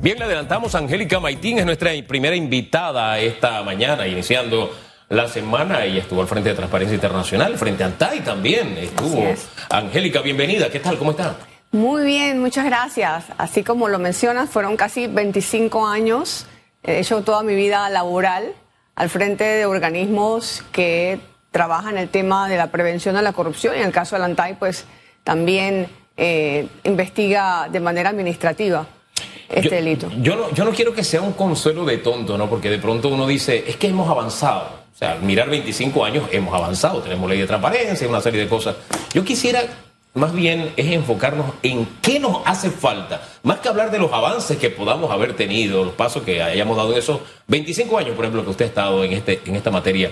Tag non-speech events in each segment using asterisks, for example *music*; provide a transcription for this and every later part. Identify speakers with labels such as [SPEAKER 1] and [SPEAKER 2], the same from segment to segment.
[SPEAKER 1] Bien, le adelantamos, Angélica Maitín es nuestra primera invitada esta mañana, iniciando la semana y estuvo al frente de Transparencia Internacional, frente a ANTAI también estuvo. Angélica, bienvenida, ¿qué tal? ¿Cómo está?
[SPEAKER 2] Muy bien, muchas gracias. Así como lo mencionas, fueron casi 25 años, he hecho toda mi vida laboral al frente de organismos que trabajan el tema de la prevención de la corrupción y en el caso de ANTAI, pues también eh, investiga de manera administrativa este delito.
[SPEAKER 1] Yo no, yo no quiero que sea un consuelo de tonto, ¿no? Porque de pronto uno dice, es que hemos avanzado. O sea, mirar 25 años hemos avanzado, tenemos ley de transparencia, una serie de cosas. Yo quisiera más bien es enfocarnos en qué nos hace falta, más que hablar de los avances que podamos haber tenido, los pasos que hayamos dado en esos 25 años, por ejemplo, que usted ha estado en, este, en esta materia.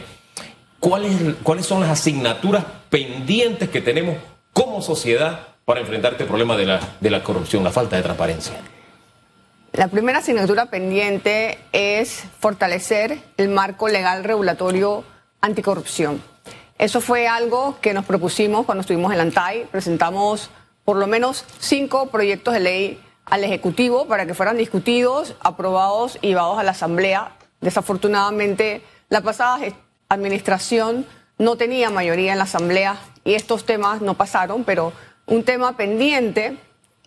[SPEAKER 1] ¿Cuáles, ¿Cuáles son las asignaturas pendientes que tenemos como sociedad para enfrentar este problema de la, de la corrupción, la falta de transparencia?
[SPEAKER 2] La primera asignatura pendiente es fortalecer el marco legal regulatorio anticorrupción. Eso fue algo que nos propusimos cuando estuvimos en la ANTAI. Presentamos por lo menos cinco proyectos de ley al Ejecutivo para que fueran discutidos, aprobados y llevados a la Asamblea. Desafortunadamente, la pasada administración no tenía mayoría en la Asamblea y estos temas no pasaron, pero un tema pendiente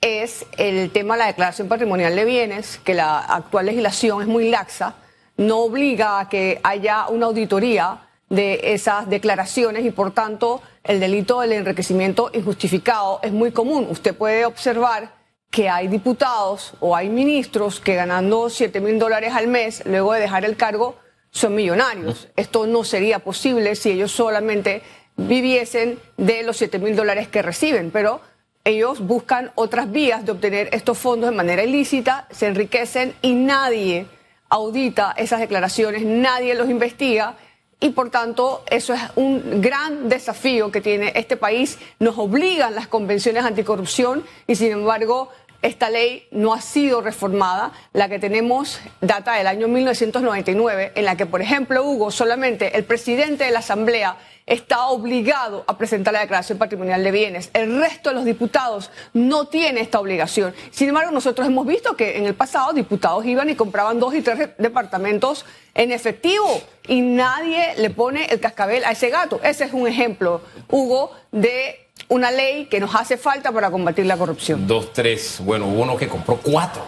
[SPEAKER 2] es el tema de la declaración patrimonial de bienes, que la actual legislación es muy laxa, no obliga a que haya una auditoría de esas declaraciones y por tanto el delito del enriquecimiento injustificado es muy común. Usted puede observar que hay diputados o hay ministros que ganando 7 mil dólares al mes, luego de dejar el cargo, son millonarios. Esto no sería posible si ellos solamente viviesen de los 7 mil dólares que reciben, pero ellos buscan otras vías de obtener estos fondos de manera ilícita, se enriquecen y nadie audita esas declaraciones, nadie los investiga y por tanto eso es un gran desafío que tiene este país. Nos obligan las convenciones anticorrupción y sin embargo esta ley no ha sido reformada. La que tenemos data del año 1999, en la que, por ejemplo, Hugo, solamente el presidente de la Asamblea está obligado a presentar la declaración patrimonial de bienes. El resto de los diputados no tiene esta obligación. Sin embargo, nosotros hemos visto que en el pasado diputados iban y compraban dos y tres departamentos en efectivo y nadie le pone el cascabel a ese gato. Ese es un ejemplo, Hugo, de una ley que nos hace falta para combatir la corrupción.
[SPEAKER 1] Dos, tres. Bueno, hubo uno que compró cuatro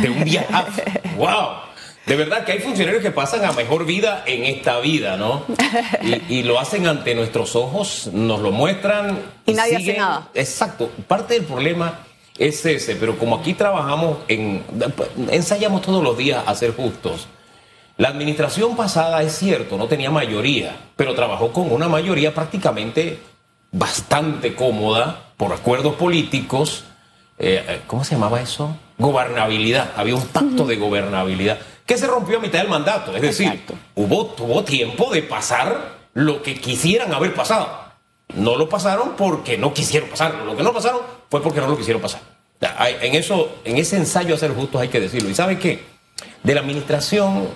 [SPEAKER 1] de un día. *laughs* ¡Wow! De verdad que hay funcionarios que pasan a mejor vida en esta vida, ¿no? Y, lo hacen ante nuestros ojos, nos lo muestran.
[SPEAKER 2] Y, nadie hace nada.
[SPEAKER 1] Exacto. Parte del problema es ese, pero como aquí trabajamos en. ensayamos todos los días a ser justos. La administración pasada, es cierto, no tenía mayoría, pero trabajó con una mayoría prácticamente bastante cómoda por acuerdos políticos. Eh, eh, ¿Cómo se llamaba eso? Gobernabilidad. Había un pacto de gobernabilidad que se rompió a mitad del mandato. Es decir, hubo, tuvo tiempo de pasar lo que quisieran haber pasado. No lo pasaron porque no quisieron pasarlo. Lo que no pasaron fue porque no lo quisieron pasar. En, eso, en ese ensayo a ser justos hay que decirlo. ¿Y sabe qué? De la administración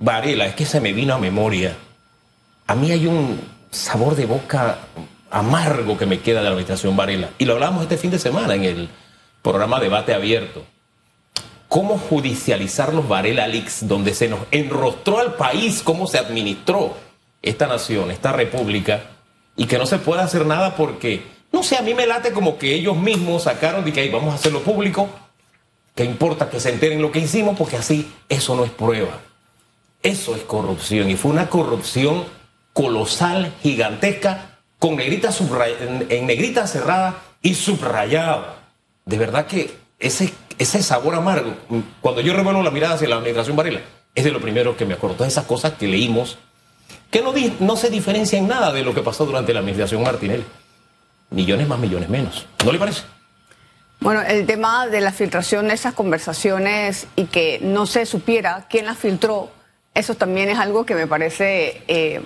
[SPEAKER 1] Varela, es que se me vino a memoria. A mí hay un sabor de boca amargo que me queda de la administración Varela. Y lo hablamos este fin de semana en el programa Debate Abierto. Cómo judicializar los Varela Leaks, donde se nos enrostró al país cómo se administró esta nación, esta república, y que no se puede hacer nada porque, no sé, a mí me late como que ellos mismos sacaron de que ahí vamos a hacerlo público, que importa que se enteren lo que hicimos, porque así eso no es prueba. Eso es corrupción, y fue una corrupción colosal, gigantesca, con negrita en negrita cerrada y subrayada. De verdad que ese ese sabor amargo, cuando yo revuelvo la mirada hacia la administración Varela, es de lo primero que me acuerdo. Todas esas cosas que leímos, que no, no se diferencian en nada de lo que pasó durante la administración Martinelli. Millones más, millones menos. ¿No le parece?
[SPEAKER 2] Bueno, el tema de la filtración de esas conversaciones y que no se supiera quién las filtró, eso también es algo que me parece eh,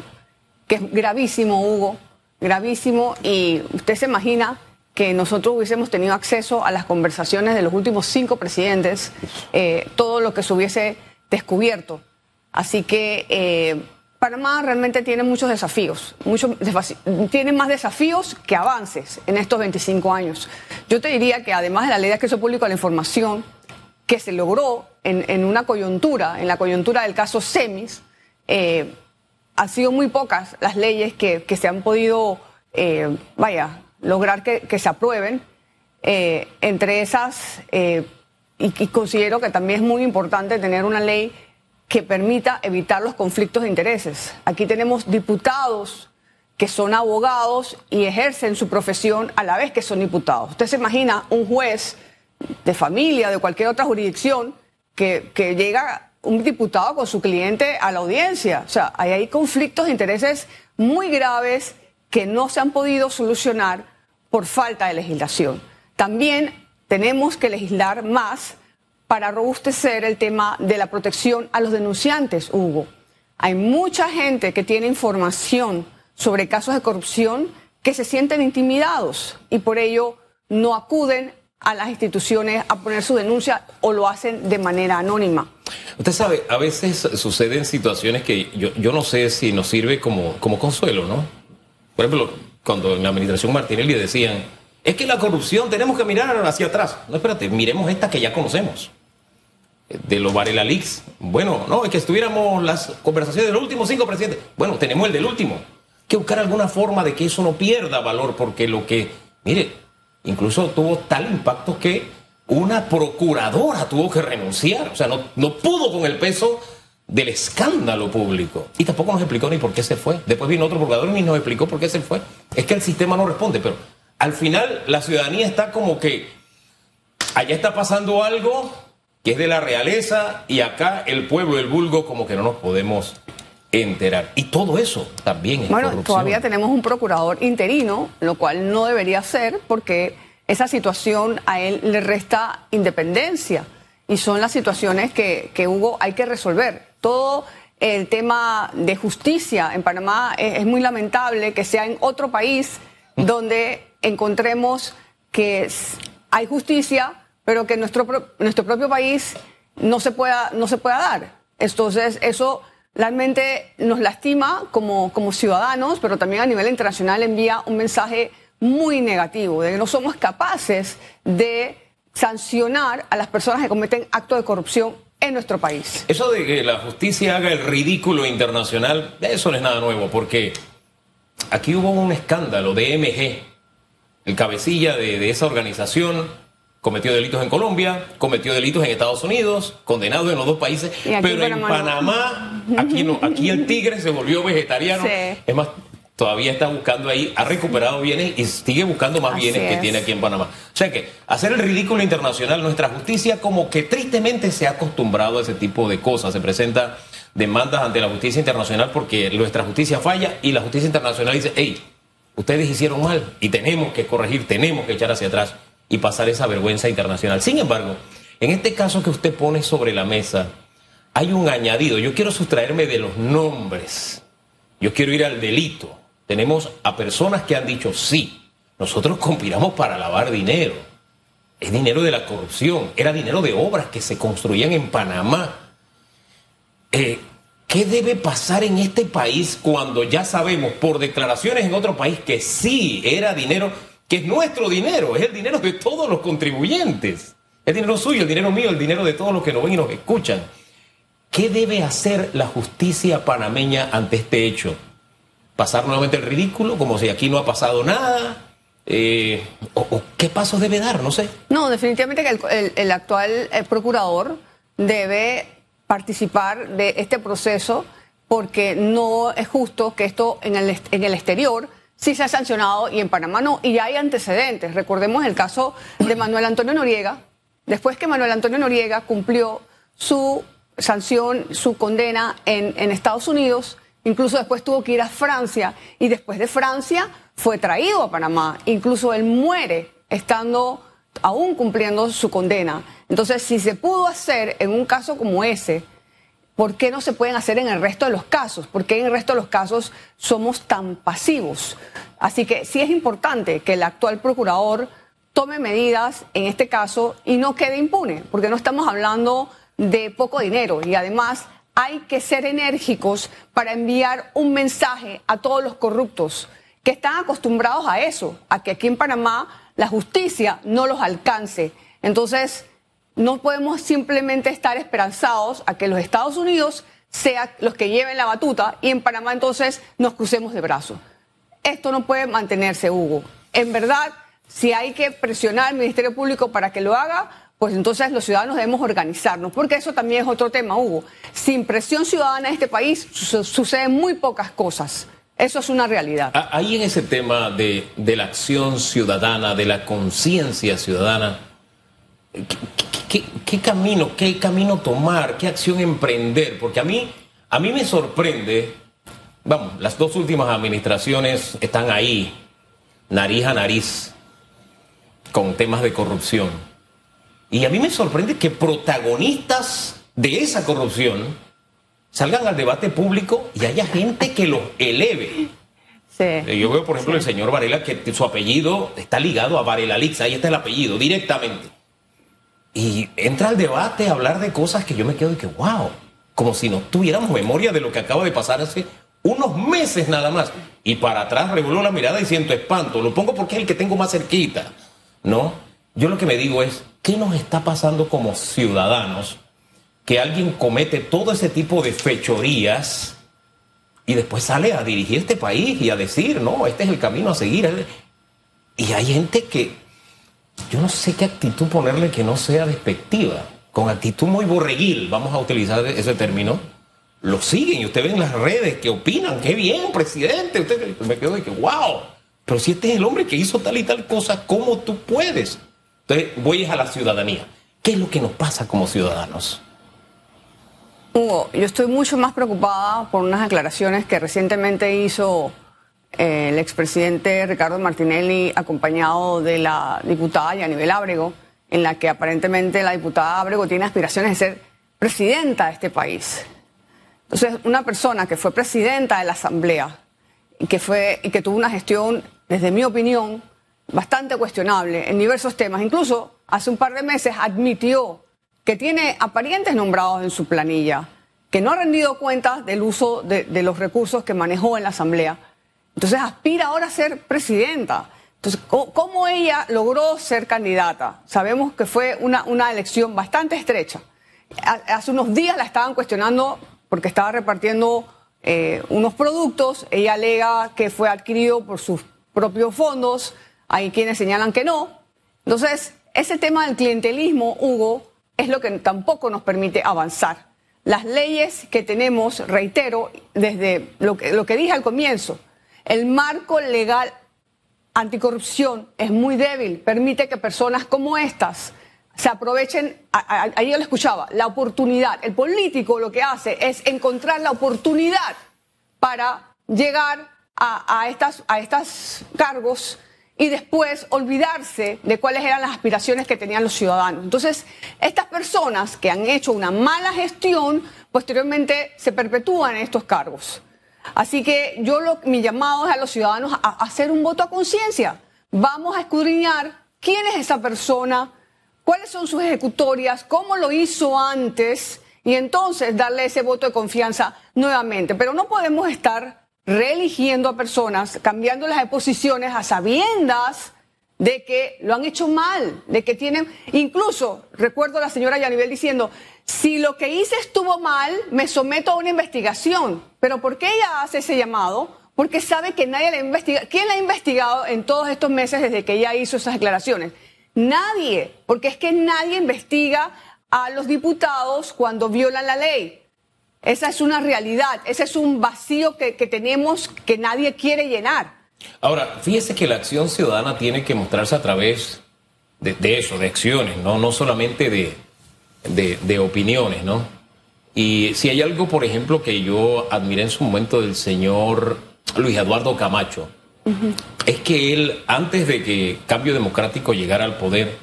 [SPEAKER 2] que es gravísimo, Hugo, gravísimo. Y usted se imagina que nosotros hubiésemos tenido acceso a las conversaciones de los últimos cinco presidentes, eh, todo lo que se hubiese descubierto. Así que eh, Panamá realmente tiene muchos desafíos, tiene más desafíos que avances en estos 25 años. Yo te diría que además de la ley de acceso público a la información, que se logró en, una coyuntura, en la coyuntura del caso Semis, eh, ha sido muy pocas las leyes que, se han podido, eh, vaya, lograr que, se aprueben. Eh, entre esas, y, y, considero que también es muy importante tener una ley que permita evitar los conflictos de intereses. Aquí tenemos diputados que son abogados y ejercen su profesión a la vez que son diputados. Usted se imagina un juez de familia, de cualquier otra jurisdicción, que, que llega un diputado con su cliente a la audiencia. O sea, hay, conflictos de intereses muy graves que no se han podido solucionar por falta de legislación. También tenemos que legislar más para robustecer el tema de la protección a los denunciantes, Hugo. Hay mucha gente que tiene información sobre casos de corrupción que se sienten intimidados y por ello no acuden a las instituciones a poner su denuncia o lo hacen de manera anónima.
[SPEAKER 1] Usted sabe, a veces suceden situaciones que yo, no sé si nos sirve como, como consuelo, ¿no? Por ejemplo, cuando en la administración Martinelli decían, es que la corrupción tenemos que mirar hacia atrás. No, espérate, miremos esta que ya conocemos. De los Varela Leaks. Bueno, no, es que estuviéramos las conversaciones de los últimos cinco presidentes. Bueno, tenemos el del último. Hay que buscar alguna forma de que eso no pierda valor, porque lo que, mire, Incluso tuvo tal impacto que una procuradora tuvo que renunciar. O sea, no, no pudo con el peso del escándalo público. Y tampoco nos explicó ni por qué se fue. Después vino otro procurador y nos explicó por qué se fue. Es que el sistema no responde, pero al final la ciudadanía está como que allá está pasando algo que es de la realeza y acá el pueblo, el vulgo, como que no nos podemos enterar. Y todo eso también es
[SPEAKER 2] Bueno, todavía tenemos un procurador interino, lo cual no debería ser porque esa situación a él le resta independencia y son las situaciones que, que Hugo hay que resolver. Todo el tema de justicia en Panamá es, muy lamentable que sea en otro país donde encontremos que hay justicia, pero que nuestro, nuestro propio país no se pueda, no se pueda dar. Entonces, eso realmente nos lastima como, como ciudadanos, pero también a nivel internacional envía un mensaje muy negativo, de que no somos capaces de sancionar a las personas que cometen actos de corrupción en nuestro país.
[SPEAKER 1] Eso de que la justicia haga el ridículo internacional, eso no es nada nuevo, porque aquí hubo un escándalo de MG, el cabecilla de, de esa organización cometió delitos en Colombia, cometió delitos en Estados Unidos, condenado en los dos países, pero en Panamá, aquí no, aquí el tigre se volvió vegetariano. *laughs* Es más, todavía está buscando ahí, ha recuperado bienes y sigue buscando más bienes que tiene aquí en Panamá. O sea que hacer el ridículo internacional, nuestra justicia como que tristemente se ha acostumbrado a ese tipo de cosas. Se presenta demandas ante la justicia internacional porque nuestra justicia falla y la justicia internacional dice, hey, ustedes hicieron mal y tenemos que corregir, tenemos que echar hacia atrás y pasar esa vergüenza internacional. Sin embargo, en este caso que usted pone sobre la mesa, hay un añadido. Yo quiero sustraerme de los nombres. Yo quiero ir al delito. Tenemos a personas que han dicho, sí, nosotros conspiramos para lavar dinero. Es dinero de la corrupción. Era dinero de obras que se construían en Panamá. Eh, ¿Qué debe pasar en este país cuando ya sabemos por declaraciones en otro país que sí era dinero que es nuestro dinero, es el dinero de todos los contribuyentes. El dinero suyo, el dinero mío, el dinero de todos los que nos ven y nos escuchan. ¿Qué debe hacer la justicia panameña ante este hecho? ¿Pasar nuevamente el ridículo como si aquí no ha pasado nada? Eh, o, qué pasos debe dar? No sé.
[SPEAKER 2] No, definitivamente que el, actual eh, procurador debe participar de este proceso porque no es justo que esto en el, en el exterior sí se ha sancionado y en Panamá no. Y ya hay antecedentes. Recordemos el caso de Manuel Antonio Noriega. Después que Manuel Antonio Noriega cumplió su sanción, su condena en, en Estados Unidos, incluso después tuvo que ir a Francia y después de Francia fue traído a Panamá. Incluso él muere estando aún cumpliendo su condena. Entonces, si se pudo hacer en un caso como ese, ¿Por qué no se pueden hacer en el resto de los casos? ¿Por qué en el resto de los casos somos tan pasivos? Así que sí es importante que el actual procurador tome medidas en este caso y no quede impune, porque no estamos hablando de poco dinero y además hay que ser enérgicos para enviar un mensaje a todos los corruptos que están acostumbrados a eso, a que aquí en Panamá la justicia no los alcance. Entonces, no podemos simplemente estar esperanzados a que los Estados Unidos sean los que lleven la batuta y en Panamá entonces nos crucemos de brazos. Esto no puede mantenerse, Hugo. En verdad, si hay que presionar al Ministerio Público para que lo haga, pues entonces los ciudadanos debemos organizarnos, porque eso también es otro tema, Hugo. Sin presión ciudadana en este país suceden muy pocas cosas. Eso es una realidad.
[SPEAKER 1] Ah, ahí en ese tema de, de la acción ciudadana, de la conciencia ciudadana, ¿qué, camino, qué camino tomar, qué acción emprender? Porque a mí, a mí me sorprende, vamos, las dos últimas administraciones están ahí, nariz a nariz, con temas de corrupción. Y a mí me sorprende que protagonistas de esa corrupción salgan al debate público y haya gente que los eleve. Sí. Yo veo, por ejemplo, el señor Varela, que su apellido está ligado a Varela Lix, ahí está el apellido, directamente. Y entra al debate a hablar de cosas que yo me quedo y que, wow, como si no tuviéramos memoria de lo que acaba de pasar hace unos meses nada más. Y para atrás revuelvo la mirada y siento espanto. Lo pongo porque es el que tengo más cerquita, ¿no? Yo lo que me digo es, ¿qué nos está pasando como ciudadanos? Que alguien comete todo ese tipo de fechorías y después sale a dirigir este país y a decir, no, este es el camino a seguir. Y hay gente que yo no sé qué actitud ponerle que no sea despectiva, con actitud muy borreguil, vamos a utilizar ese término, lo siguen y usted ve en las redes que opinan, qué bien, presidente, usted me quedo de que, wow, pero si este es el hombre que hizo tal y tal cosa, ¿cómo tú puedes? Entonces, voy a la ciudadanía. ¿Qué es lo que nos pasa como ciudadanos?
[SPEAKER 2] Hugo, yo estoy mucho más preocupada por unas declaraciones que recientemente hizo el expresidente Ricardo Martinelli, acompañado de la diputada Yanibel Ábrego, en la que aparentemente la diputada Ábrego tiene aspiraciones de ser presidenta de este país. Entonces, una persona que fue presidenta de la Asamblea y que, fue, y que tuvo una gestión, desde mi opinión, bastante cuestionable en diversos temas, incluso hace un par de meses admitió que tiene aparentes nombrados en su planilla, que no ha rendido cuentas del uso de, de los recursos que manejó en la Asamblea entonces aspira ahora a ser presidenta. Entonces, ¿cómo, ella logró ser candidata? Sabemos que fue una, una elección bastante estrecha. Hace unos días la estaban cuestionando porque estaba repartiendo eh, unos productos. Ella alega que fue adquirido por sus propios fondos. Hay quienes señalan que no. Entonces, ese tema del clientelismo, Hugo, es lo que tampoco nos permite avanzar. Las leyes que tenemos, reitero, desde lo que, dije al comienzo, el marco legal anticorrupción es muy débil, permite que personas como estas se aprovechen, ahí yo lo escuchaba, la oportunidad. El político lo que hace es encontrar la oportunidad para llegar a, a estas, a estos cargos y después olvidarse de cuáles eran las aspiraciones que tenían los ciudadanos. Entonces, estas personas que han hecho una mala gestión, posteriormente se perpetúan en estos cargos. Así que yo lo, mi llamado es a los ciudadanos a, hacer un voto a conciencia. Vamos a escudriñar quién es esa persona, cuáles son sus ejecutorias, cómo lo hizo antes y entonces darle ese voto de confianza nuevamente. Pero no podemos estar reeligiendo a personas, cambiando las posiciones a sabiendas de que lo han hecho mal, de que tienen, incluso recuerdo a la señora Yanivel diciendo, si lo que hice estuvo mal, me someto a una investigación. Pero ¿por qué ella hace ese llamado? Porque sabe que nadie la investiga. ¿Quién la ha investigado en todos estos meses desde que ella hizo esas declaraciones? Nadie, porque es que nadie investiga a los diputados cuando violan la ley. Esa es una realidad, ese es un vacío que, que tenemos que nadie quiere llenar.
[SPEAKER 1] Ahora, fíjese que la acción ciudadana tiene que mostrarse a través de, eso, de acciones, ¿no? No solamente de, de, opiniones, ¿no? Y si hay algo, por ejemplo, que yo admiré en su momento del señor Luis Eduardo Camacho, es que él, antes de que Cambio Democrático llegara al poder,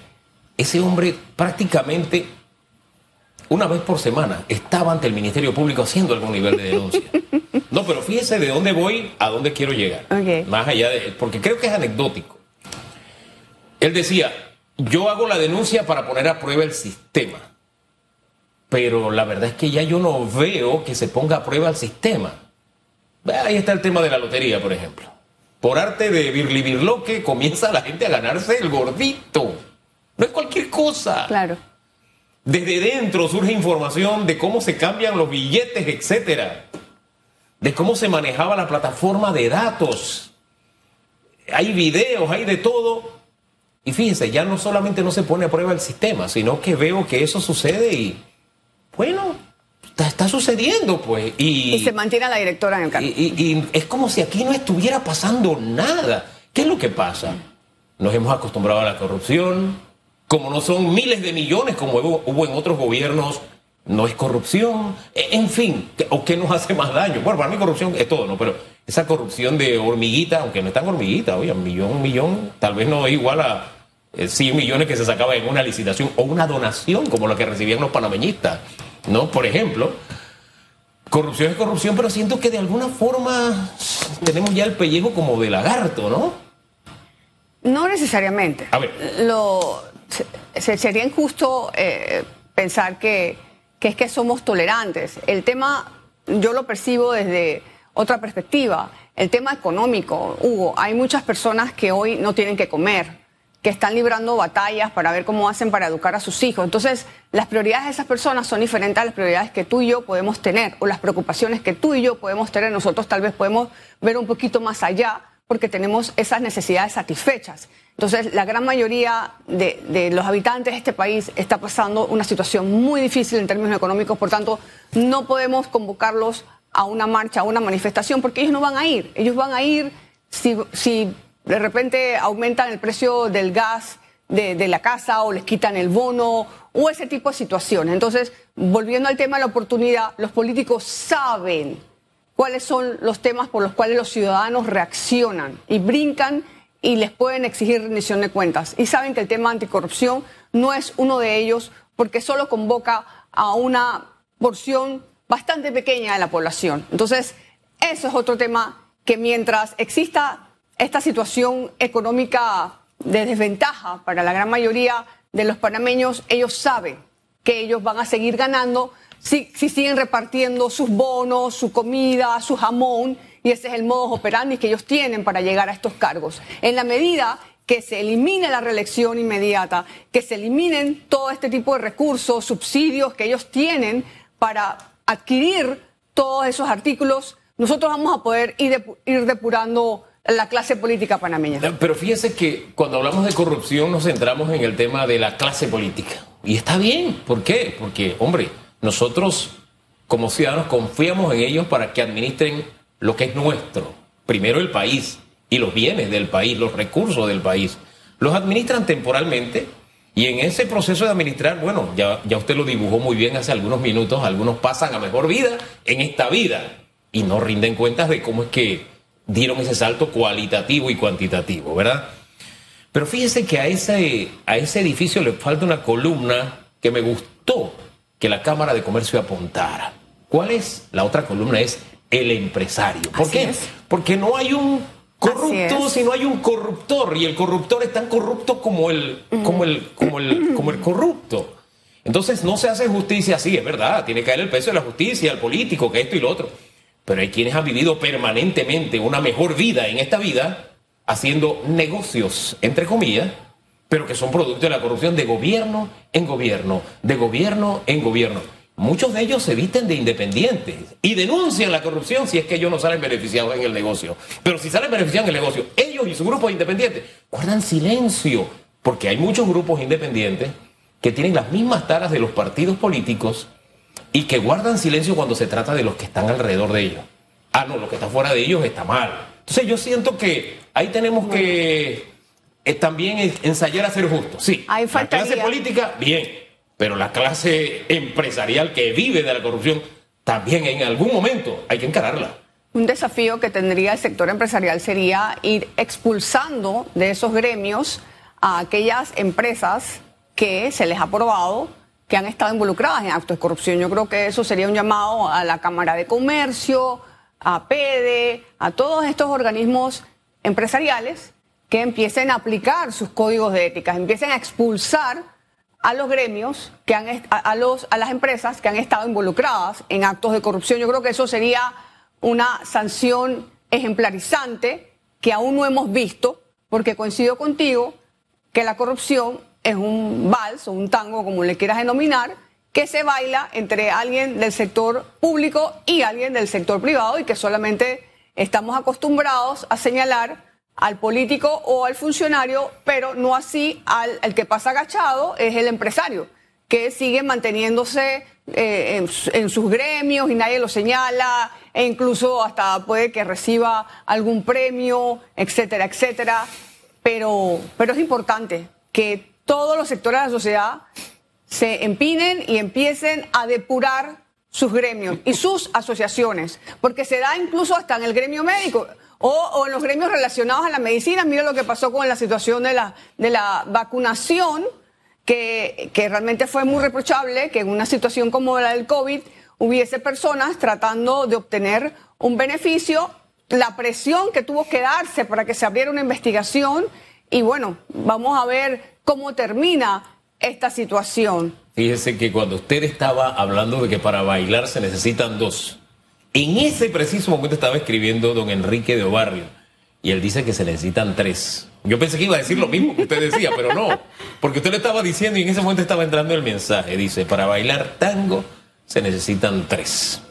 [SPEAKER 1] ese hombre prácticamente una vez por semana estaba ante el Ministerio Público haciendo algún nivel de denuncia. No, pero fíjese de dónde voy, a dónde quiero llegar. Más allá de. Porque creo que es anecdótico. Él decía: Yo hago la denuncia para poner a prueba el sistema. Pero la verdad es que ya yo no veo que se ponga a prueba el sistema. Ahí está el tema de la lotería, por ejemplo. Por arte de que comienza la gente a ganarse el gordito. No es cualquier cosa.
[SPEAKER 2] Claro.
[SPEAKER 1] Desde dentro surge información de cómo se cambian los billetes, etcétera. De cómo se manejaba la plataforma de datos. Hay videos, hay de todo. Y fíjense, ya no solamente no se pone a prueba el sistema, sino que veo que eso sucede y, bueno, está, sucediendo, pues.
[SPEAKER 2] Y, se mantiene a la directora en el cargo.
[SPEAKER 1] Y, es como si aquí no estuviera pasando nada. ¿Qué es lo que pasa? Nos hemos acostumbrado a la corrupción. Como no son miles de millones como hubo, en otros gobiernos, no es corrupción. E, en fin, ¿o qué nos hace más daño? Bueno, para mí corrupción es todo, ¿no? Pero esa corrupción de hormiguita, aunque no es tan hormiguita, oye, un millón, un millón, tal vez no es igual a 100 eh, millones que se sacaba en una licitación o una donación como la que recibían los panameñistas. ¿no? Por ejemplo, corrupción es corrupción, pero siento que de alguna forma tenemos ya el pellejo como de lagarto, ¿no?
[SPEAKER 2] No necesariamente.
[SPEAKER 1] A ver.
[SPEAKER 2] Lo, sería injusto eh, pensar que, que es que somos tolerantes. El tema, yo lo percibo desde otra perspectiva. El tema económico, Hugo, hay muchas personas que hoy no tienen que comer que están librando batallas para ver cómo hacen para educar a sus hijos. Entonces, las prioridades de esas personas son diferentes a las prioridades que tú y yo podemos tener o las preocupaciones que tú y yo podemos tener. Nosotros tal vez podemos ver un poquito más allá porque tenemos esas necesidades satisfechas. Entonces, la gran mayoría de, los habitantes de este país está pasando una situación muy difícil en términos económicos, por tanto, no podemos convocarlos a una marcha, a una manifestación, porque ellos no van a ir. Ellos van a ir si, si de repente aumentan el precio del gas de, la casa o les quitan el bono o ese tipo de situaciones. Entonces, volviendo al tema de la oportunidad, los políticos saben cuáles son los temas por los cuales los ciudadanos reaccionan y brincan y les pueden exigir rendición de cuentas. Y saben que el tema anticorrupción no es uno de ellos porque solo convoca a una porción bastante pequeña de la población. Entonces, eso es otro tema que mientras exista esta situación económica de desventaja para la gran mayoría de los panameños, ellos saben que ellos van a seguir ganando si, siguen repartiendo sus bonos, su comida, su jamón, y ese es el modo operandi que ellos tienen para llegar a estos cargos. En la medida que se elimine la reelección inmediata, que se eliminen todo este tipo de recursos, subsidios que ellos tienen para adquirir todos esos artículos, nosotros vamos a poder ir, depurando la clase política panameña.
[SPEAKER 1] Pero fíjese que cuando hablamos de corrupción nos centramos en el tema de la clase política. Y está bien, ¿por qué? Porque, hombre, nosotros como ciudadanos confiamos en ellos para que administren lo que es nuestro. Primero el país y los bienes del país, los recursos del país. Los administran temporalmente y en ese proceso de administrar, bueno, ya, ya usted lo dibujó muy bien hace algunos minutos, algunos pasan a mejor vida en esta vida y no rinden cuentas de cómo es que dieron ese salto cualitativo y cuantitativo, ¿verdad? Pero fíjese que a ese, a ese edificio le falta una columna que me gustó que la Cámara de Comercio apuntara. ¿Cuál es? La otra columna es el empresario. ¿Por qué? Porque no hay un corrupto, sino hay un corruptor y el corruptor es tan corrupto como el, como el, como el, *clears throat* como el corrupto. Entonces no se hace justicia así, es verdad, tiene que caer el peso de la justicia, al político, que esto y lo otro. Pero hay quienes han vivido permanentemente una mejor vida en esta vida haciendo negocios, entre comillas, pero que son producto de la corrupción de gobierno en gobierno, de gobierno en gobierno. Muchos de ellos se visten de independientes y denuncian la corrupción si es que ellos no salen beneficiados en el negocio. Pero si salen beneficiados en el negocio, ellos y su grupo de independientes guardan silencio, porque hay muchos grupos independientes que tienen las mismas taras de los partidos políticos y que guardan silencio cuando se trata de los que están alrededor de ellos. Ah, no, lo que está fuera de ellos está mal. Entonces yo siento que ahí tenemos que también ensayar a ser justos. Sí, la clase política, bien, pero la clase empresarial que vive de la corrupción, también en algún momento hay que encararla.
[SPEAKER 2] Un desafío que tendría el sector empresarial sería ir expulsando de esos gremios a aquellas empresas que se les ha probado que han estado involucradas en actos de corrupción. Yo creo que eso sería un llamado a la Cámara de Comercio, a PEDE, a todos estos organismos empresariales que empiecen a aplicar sus códigos de ética, empiecen a expulsar a los gremios, que han, a, los, a las empresas que han estado involucradas en actos de corrupción. Yo creo que eso sería una sanción ejemplarizante que aún no hemos visto, porque coincido contigo que la corrupción es un vals o un tango, como le quieras denominar, que se baila entre alguien del sector público y alguien del sector privado y que solamente estamos acostumbrados a señalar al político o al funcionario, pero no así al, que pasa agachado, es el empresario, que sigue manteniéndose eh, en, sus gremios y nadie lo señala, e incluso hasta puede que reciba algún premio, etcétera, etcétera. Pero, pero es importante que todos los sectores de la sociedad se empinen y empiecen a depurar sus gremios y sus asociaciones, porque se da incluso hasta en el gremio médico o, en los gremios relacionados a la medicina. Mira lo que pasó con la situación de la, de la vacunación, que, que realmente fue muy reprochable que en una situación como la del COVID hubiese personas tratando de obtener un beneficio, la presión que tuvo que darse para que se abriera una investigación y bueno, vamos a ver cómo termina esta situación.
[SPEAKER 1] Fíjese que cuando usted estaba hablando de que para bailar se necesitan dos, en ese preciso momento estaba escribiendo don Enrique de Obarrio y él dice que se necesitan tres. Yo pensé que iba a decir lo mismo que usted decía, pero no, porque usted le estaba diciendo y en ese momento estaba entrando el mensaje. Dice, para bailar tango se necesitan tres.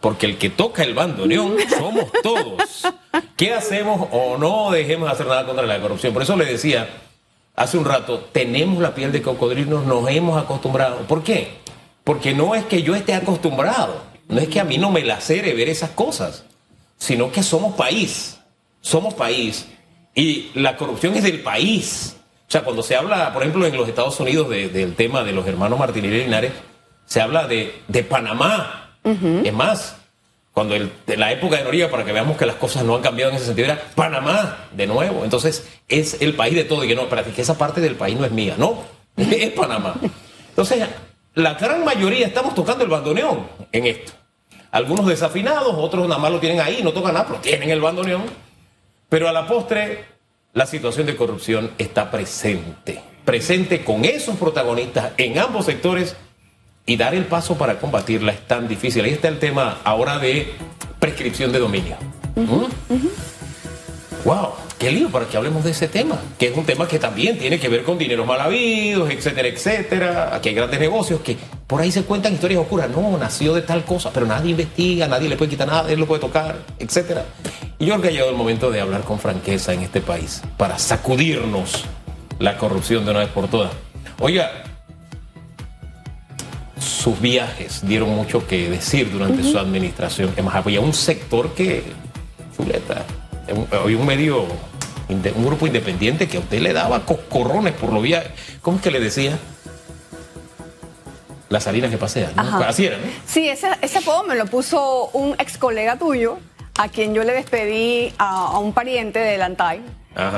[SPEAKER 1] Porque el que toca el bandoneón somos todos. ¿Qué hacemos o no dejemos hacer nada contra la corrupción? Por eso le decía hace un rato, tenemos la piel de cocodrilo, nos hemos acostumbrado. ¿Por qué? Porque no es que yo esté acostumbrado no es que a mí no me lacere ver esas cosas, sino que somos país. Somos país. Y la corrupción es del país. O sea, cuando se habla, por ejemplo, en los Estados Unidos del tema de los hermanos Martínez y Linares, se habla de, Panamá. Es más, cuando en la época de Noriega, para que veamos que las cosas no han cambiado en ese sentido, era Panamá de nuevo. Entonces, es el país de todo. Y que no, para que esa parte del país no es mía, no, *laughs* es Panamá. Entonces, la gran mayoría estamos tocando el bandoneón en esto. Algunos desafinados, otros nada más lo tienen ahí, no tocan nada, pero tienen el bandoneón. Pero a la postre, la situación de corrupción está presente. Presente con esos protagonistas en ambos sectores y dar el paso para combatirla es tan difícil. Ahí está el tema ahora de prescripción de dominio. ¡Wow! qué lío para que hablemos de ese tema, que es un tema que también tiene que ver con dineros mal habidos, etcétera, etcétera. Aquí hay grandes negocios que por ahí se cuentan historias oscuras. No, nació de tal cosa, pero nadie investiga, nadie le puede quitar nada, él lo puede tocar, etcétera. Y yo creo que ha llegado el momento de hablar con franqueza en este país para sacudirnos la corrupción de una vez por todas. Oiga, sus viajes dieron mucho que decir durante su administración. Además, había un sector que, había un medio un grupo independiente que a usted le daba coscorrones por los viajes. ¿Cómo es que le decía? Las salinas que pasean. Así era, ¿no?
[SPEAKER 2] Sí, ese, ese apodo me lo puso un ex colega tuyo, a quien yo le despedí a, un pariente de Lantay.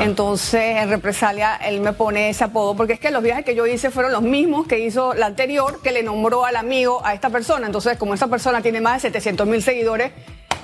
[SPEAKER 2] Entonces, en represalia, él me pone ese apodo, porque es que los viajes que yo hice fueron los mismos que hizo la anterior, que le nombró al amigo a esta persona. Entonces, como esa persona tiene más de 700 mil seguidores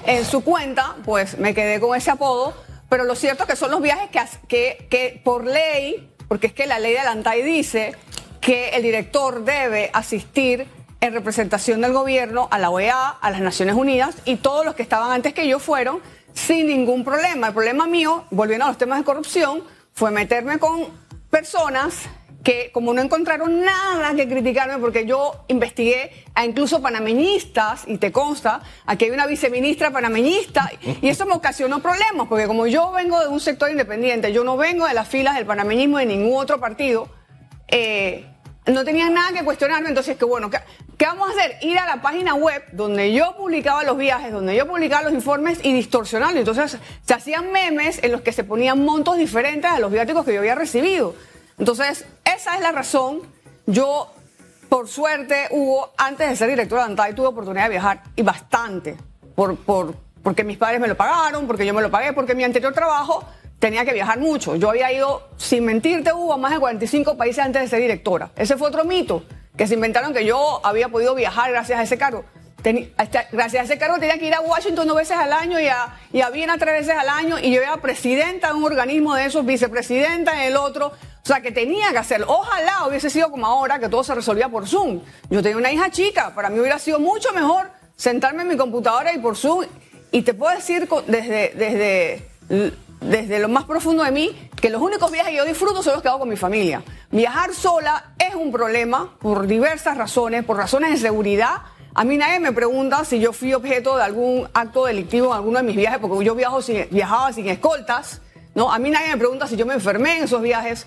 [SPEAKER 2] en su cuenta, pues me quedé con ese apodo pero lo cierto es que son los viajes que, que, por ley, porque es que la ley de Alantay dice que el director debe asistir en representación del gobierno a la OEA, a las Naciones Unidas y todos los que estaban antes que yo fueron sin ningún problema. El problema mío, volviendo a los temas de corrupción, fue meterme con personas que como no encontraron nada que criticarme, porque yo investigué a incluso panameñistas, y te consta, aquí hay una viceministra panameñista, y eso me ocasionó problemas, porque como yo vengo de un sector independiente, yo no vengo de las filas del panameñismo de ningún otro partido, eh, no tenían nada que cuestionarme, entonces que bueno, ¿qué, ¿qué, vamos a hacer? Ir a la página web donde yo publicaba los viajes, donde yo publicaba los informes y distorsionarlo. Entonces se hacían memes en los que se ponían montos diferentes a los viáticos que yo había recibido. Entonces, esa es la razón. Yo, por suerte, hubo, antes de ser directora de ANTAI, tuve oportunidad de viajar y bastante. Por, por, porque mis padres me lo pagaron, porque yo me lo pagué, porque mi anterior trabajo tenía que viajar mucho. Yo había ido, sin mentirte, hubo a más de 45 países antes de ser directora. Ese fue otro mito, que se inventaron que yo había podido viajar gracias a ese cargo. Gracias a ese cargo tenía que ir a Washington dos veces al año y a, y a Viena tres veces al año y yo era presidenta de un organismo de esos, vicepresidenta en el otro. O sea, que tenía que hacerlo. Ojalá hubiese sido como ahora, que todo se resolvía por Zoom. Yo tenía una hija chica, para mí hubiera sido mucho mejor sentarme en mi computadora y por Zoom. Y te puedo decir desde, desde desde lo más profundo de mí que los únicos viajes que yo disfruto son los que hago con mi familia. Viajar sola es un problema por diversas razones, por razones de seguridad. A mí nadie me pregunta si yo fui objeto de algún acto delictivo en alguno de mis viajes, porque yo viajo sin, viajaba sin escoltas. ¿no? A mí nadie me pregunta si yo me enfermé en esos viajes.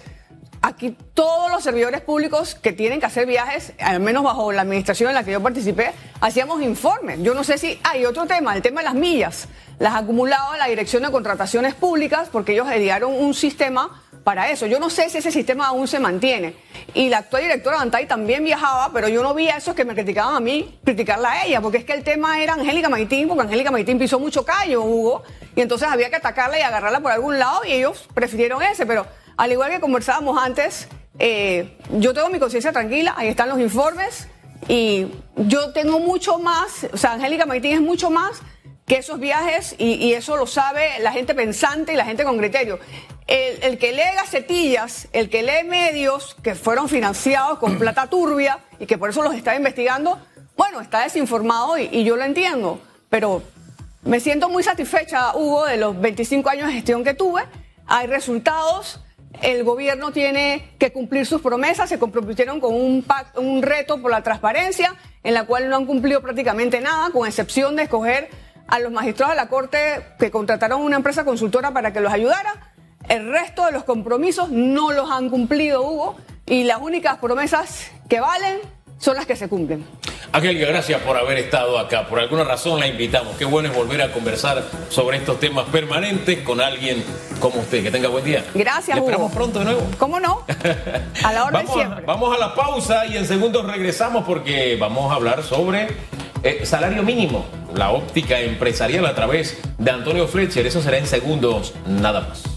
[SPEAKER 2] Aquí todos los servidores públicos que tienen que hacer viajes, al menos bajo la administración en la que yo participé, hacíamos informes. Yo no sé si hay otro tema, el tema de las millas. Las acumulaba la Dirección de Contrataciones Públicas porque ellos idearon un sistema para eso. Yo no sé si ese sistema aún se mantiene. Y la actual directora Antay también viajaba, pero yo no vi a esos que me criticaban a mí, criticarla a ella, porque es que el tema era Angélica Maitín, porque Angélica Maitín pisó mucho callo, Hugo, y entonces había que atacarla y agarrarla por algún lado, y ellos prefirieron ese, pero al igual que conversábamos antes, eh, yo tengo mi conciencia tranquila, ahí están los informes y yo tengo mucho más, o sea, Angélica Maitín es mucho más que esos viajes y, eso lo sabe la gente pensante y la gente con criterio. El, el, que lee gacetillas, el que lee medios que fueron financiados con plata turbia y que por eso los está investigando, bueno, está desinformado y, y yo lo entiendo, pero me siento muy satisfecha, Hugo, de los 25 años de gestión que tuve. Hay resultados el gobierno tiene que cumplir sus promesas, se comprometieron con un, un reto por la transparencia, en la cual no han cumplido prácticamente nada, con excepción de escoger a los magistrados de la Corte que contrataron una empresa consultora para que los ayudara. El resto de los compromisos no los han cumplido, Hugo, y las únicas promesas que valen son las que se cumplen.
[SPEAKER 1] Angélica, gracias por haber estado acá. Por alguna razón la invitamos. Qué bueno es volver a conversar sobre estos temas permanentes con alguien como usted. Que tenga buen día.
[SPEAKER 2] Gracias,
[SPEAKER 1] Hugo. esperamos pronto de nuevo.
[SPEAKER 2] ¿Cómo no? A la *laughs* orden
[SPEAKER 1] vamos
[SPEAKER 2] siempre.
[SPEAKER 1] Vamos a la pausa y en segundos regresamos porque vamos a hablar sobre eh, salario mínimo, la óptica empresarial a través de Antonio Fletcher. Eso será en segundos nada más.